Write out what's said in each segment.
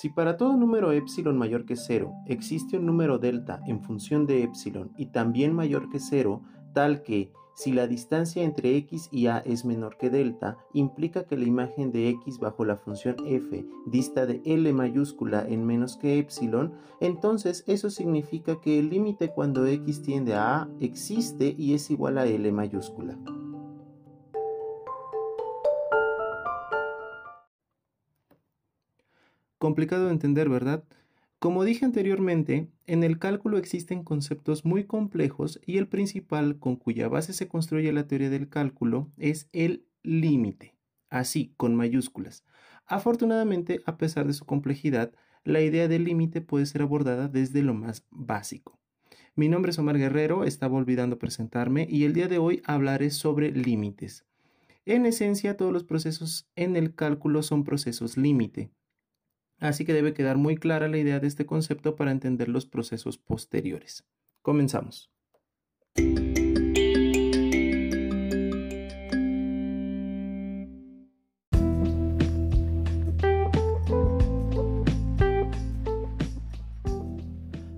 Si para todo número epsilon mayor que 0 existe un número delta en función de epsilon y también mayor que 0, tal que si la distancia entre x y a es menor que delta, implica que la imagen de x bajo la función f dista de L mayúscula en menos que epsilon, entonces eso significa que el límite cuando x tiende a a existe y es igual a L mayúscula. Complicado de entender, ¿verdad? Como dije anteriormente, en el cálculo existen conceptos muy complejos y el principal con cuya base se construye la teoría del cálculo es el límite, así con mayúsculas. Afortunadamente, a pesar de su complejidad, la idea del límite puede ser abordada desde lo más básico. Mi nombre es Omar Guerrero, estaba olvidando presentarme y el día de hoy hablaré sobre límites. En esencia, todos los procesos en el cálculo son procesos límite. Así que debe quedar muy clara la idea de este concepto para entender los procesos posteriores. Comenzamos.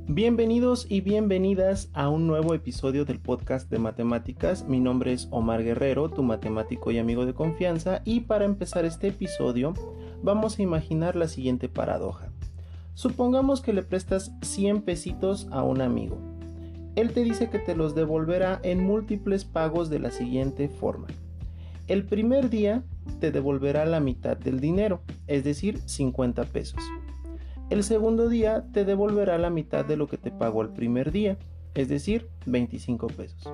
Bienvenidos y bienvenidas a un nuevo episodio del podcast de matemáticas. Mi nombre es Omar Guerrero, tu matemático y amigo de confianza, y para empezar este episodio vamos a imaginar la siguiente paradoja. Supongamos que le prestas 100 pesitos a un amigo. Él te dice que te los devolverá en múltiples pagos de la siguiente forma. El primer día te devolverá la mitad del dinero, es decir, 50 pesos. El segundo día te devolverá la mitad de lo que te pagó el primer día, es decir, 25 pesos.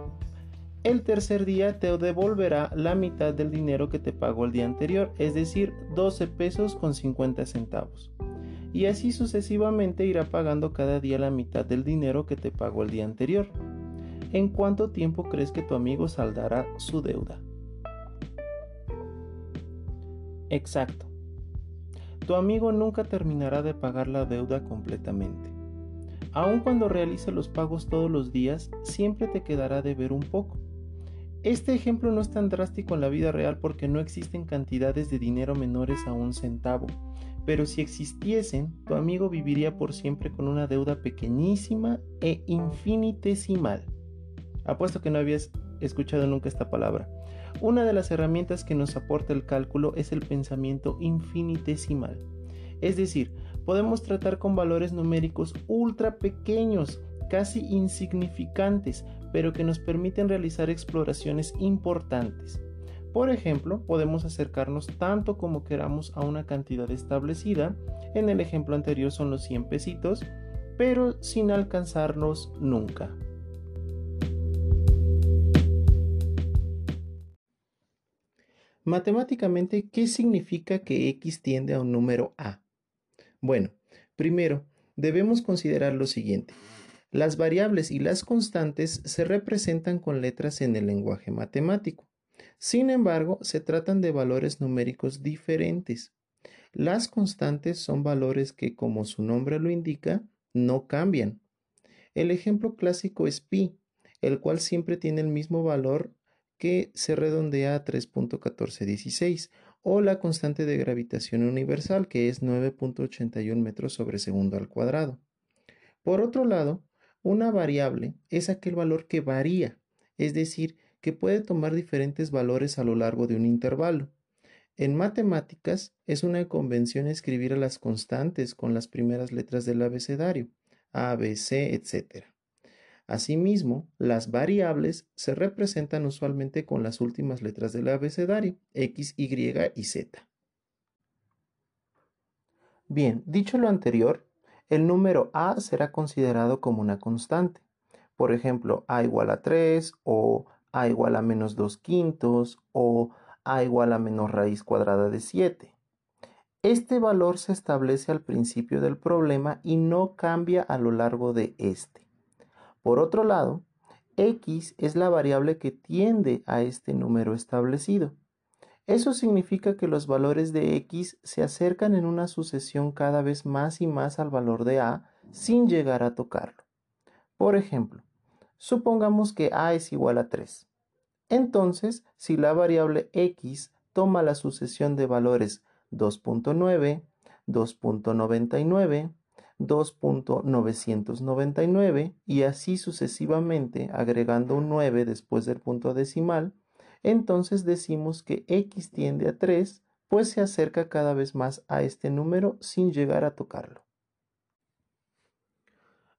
El tercer día te devolverá la mitad del dinero que te pagó el día anterior, es decir, 12 pesos con 50 centavos. Y así sucesivamente irá pagando cada día la mitad del dinero que te pagó el día anterior. ¿En cuánto tiempo crees que tu amigo saldará su deuda? Exacto. Tu amigo nunca terminará de pagar la deuda completamente. Aun cuando realice los pagos todos los días, siempre te quedará de ver un poco. Este ejemplo no es tan drástico en la vida real porque no existen cantidades de dinero menores a un centavo, pero si existiesen, tu amigo viviría por siempre con una deuda pequeñísima e infinitesimal. Apuesto que no habías escuchado nunca esta palabra. Una de las herramientas que nos aporta el cálculo es el pensamiento infinitesimal. Es decir, podemos tratar con valores numéricos ultra pequeños, casi insignificantes, pero que nos permiten realizar exploraciones importantes. Por ejemplo, podemos acercarnos tanto como queramos a una cantidad establecida, en el ejemplo anterior son los 100 pesitos, pero sin alcanzarnos nunca. Matemáticamente, ¿qué significa que x tiende a un número a? Bueno, primero, debemos considerar lo siguiente. Las variables y las constantes se representan con letras en el lenguaje matemático. Sin embargo, se tratan de valores numéricos diferentes. Las constantes son valores que, como su nombre lo indica, no cambian. El ejemplo clásico es pi, el cual siempre tiene el mismo valor que se redondea a 3.1416, o la constante de gravitación universal, que es 9.81 metros sobre segundo al cuadrado. Por otro lado, una variable es aquel valor que varía, es decir, que puede tomar diferentes valores a lo largo de un intervalo. En matemáticas es una convención escribir a las constantes con las primeras letras del abecedario, A, B, C, etc. Asimismo, las variables se representan usualmente con las últimas letras del abecedario, X, Y y Z. Bien, dicho lo anterior, el número a será considerado como una constante. Por ejemplo, a igual a 3 o a igual a menos 2 quintos o a igual a menos raíz cuadrada de 7. Este valor se establece al principio del problema y no cambia a lo largo de este. Por otro lado, x es la variable que tiende a este número establecido. Eso significa que los valores de x se acercan en una sucesión cada vez más y más al valor de a sin llegar a tocarlo. Por ejemplo, supongamos que a es igual a 3. Entonces, si la variable x toma la sucesión de valores 2.9, 2.99, 2.999 y así sucesivamente agregando un 9 después del punto decimal, entonces decimos que x tiende a 3, pues se acerca cada vez más a este número sin llegar a tocarlo.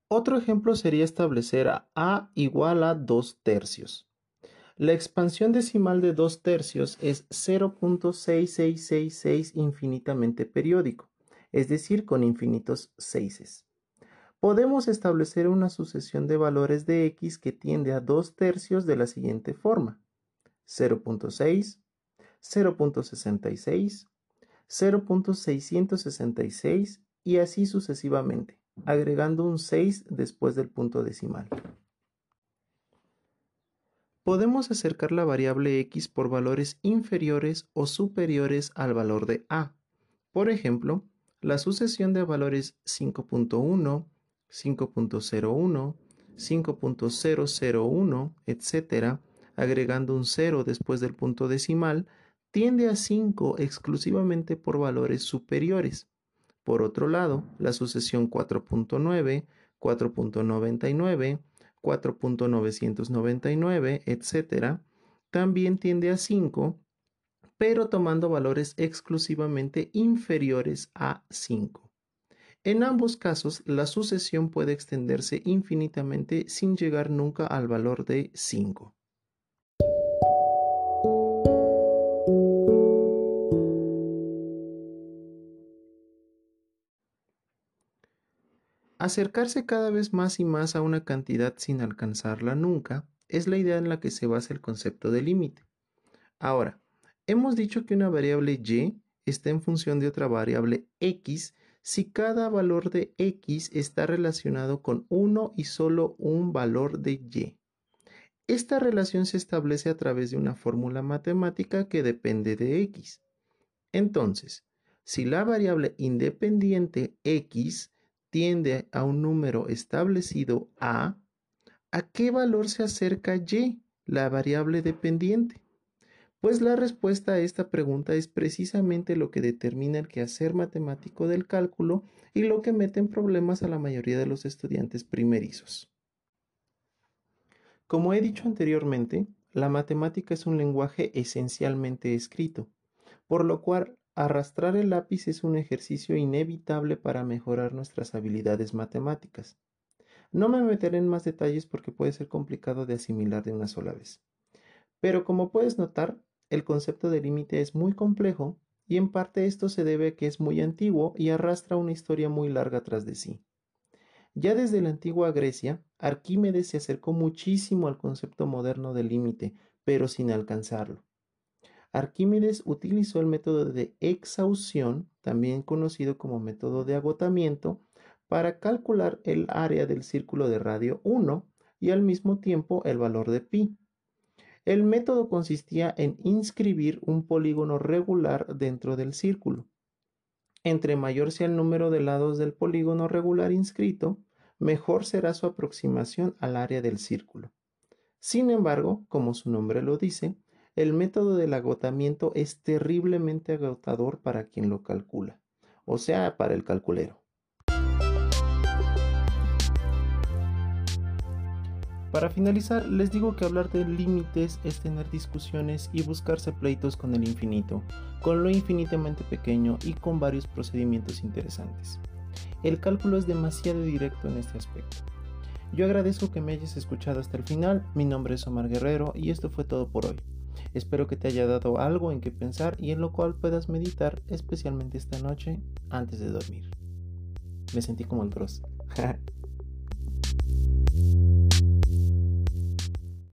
Otro ejemplo sería establecer a a igual a 2 tercios. La expansión decimal de 2 tercios es 0.6666 infinitamente periódico, es decir, con infinitos seises. Podemos establecer una sucesión de valores de x que tiende a 2 tercios de la siguiente forma. 0.6, 0.66, 0.666 y así sucesivamente, agregando un 6 después del punto decimal. Podemos acercar la variable x por valores inferiores o superiores al valor de a. Por ejemplo, la sucesión de valores 5.1, 5.01, 5.001, etc., agregando un 0 después del punto decimal, tiende a 5 exclusivamente por valores superiores. Por otro lado, la sucesión 4.9, 4.99, 4.999, etc., también tiende a 5, pero tomando valores exclusivamente inferiores a 5. En ambos casos, la sucesión puede extenderse infinitamente sin llegar nunca al valor de 5. Acercarse cada vez más y más a una cantidad sin alcanzarla nunca es la idea en la que se basa el concepto de límite. Ahora, hemos dicho que una variable y está en función de otra variable x si cada valor de x está relacionado con uno y solo un valor de y. Esta relación se establece a través de una fórmula matemática que depende de x. Entonces, si la variable independiente x tiende a un número establecido A, ¿a qué valor se acerca Y, la variable dependiente? Pues la respuesta a esta pregunta es precisamente lo que determina el quehacer matemático del cálculo y lo que mete en problemas a la mayoría de los estudiantes primerizos. Como he dicho anteriormente, la matemática es un lenguaje esencialmente escrito, por lo cual Arrastrar el lápiz es un ejercicio inevitable para mejorar nuestras habilidades matemáticas. No me meteré en más detalles porque puede ser complicado de asimilar de una sola vez. Pero como puedes notar, el concepto de límite es muy complejo y en parte esto se debe a que es muy antiguo y arrastra una historia muy larga tras de sí. Ya desde la antigua Grecia, Arquímedes se acercó muchísimo al concepto moderno de límite, pero sin alcanzarlo. Arquímedes utilizó el método de exhaustión, también conocido como método de agotamiento, para calcular el área del círculo de radio 1 y al mismo tiempo el valor de pi. El método consistía en inscribir un polígono regular dentro del círculo. Entre mayor sea el número de lados del polígono regular inscrito, mejor será su aproximación al área del círculo. Sin embargo, como su nombre lo dice, el método del agotamiento es terriblemente agotador para quien lo calcula, o sea, para el calculero. Para finalizar, les digo que hablar de límites es tener discusiones y buscarse pleitos con el infinito, con lo infinitamente pequeño y con varios procedimientos interesantes. El cálculo es demasiado directo en este aspecto. Yo agradezco que me hayas escuchado hasta el final, mi nombre es Omar Guerrero y esto fue todo por hoy. Espero que te haya dado algo en que pensar y en lo cual puedas meditar, especialmente esta noche antes de dormir. Me sentí como el bros.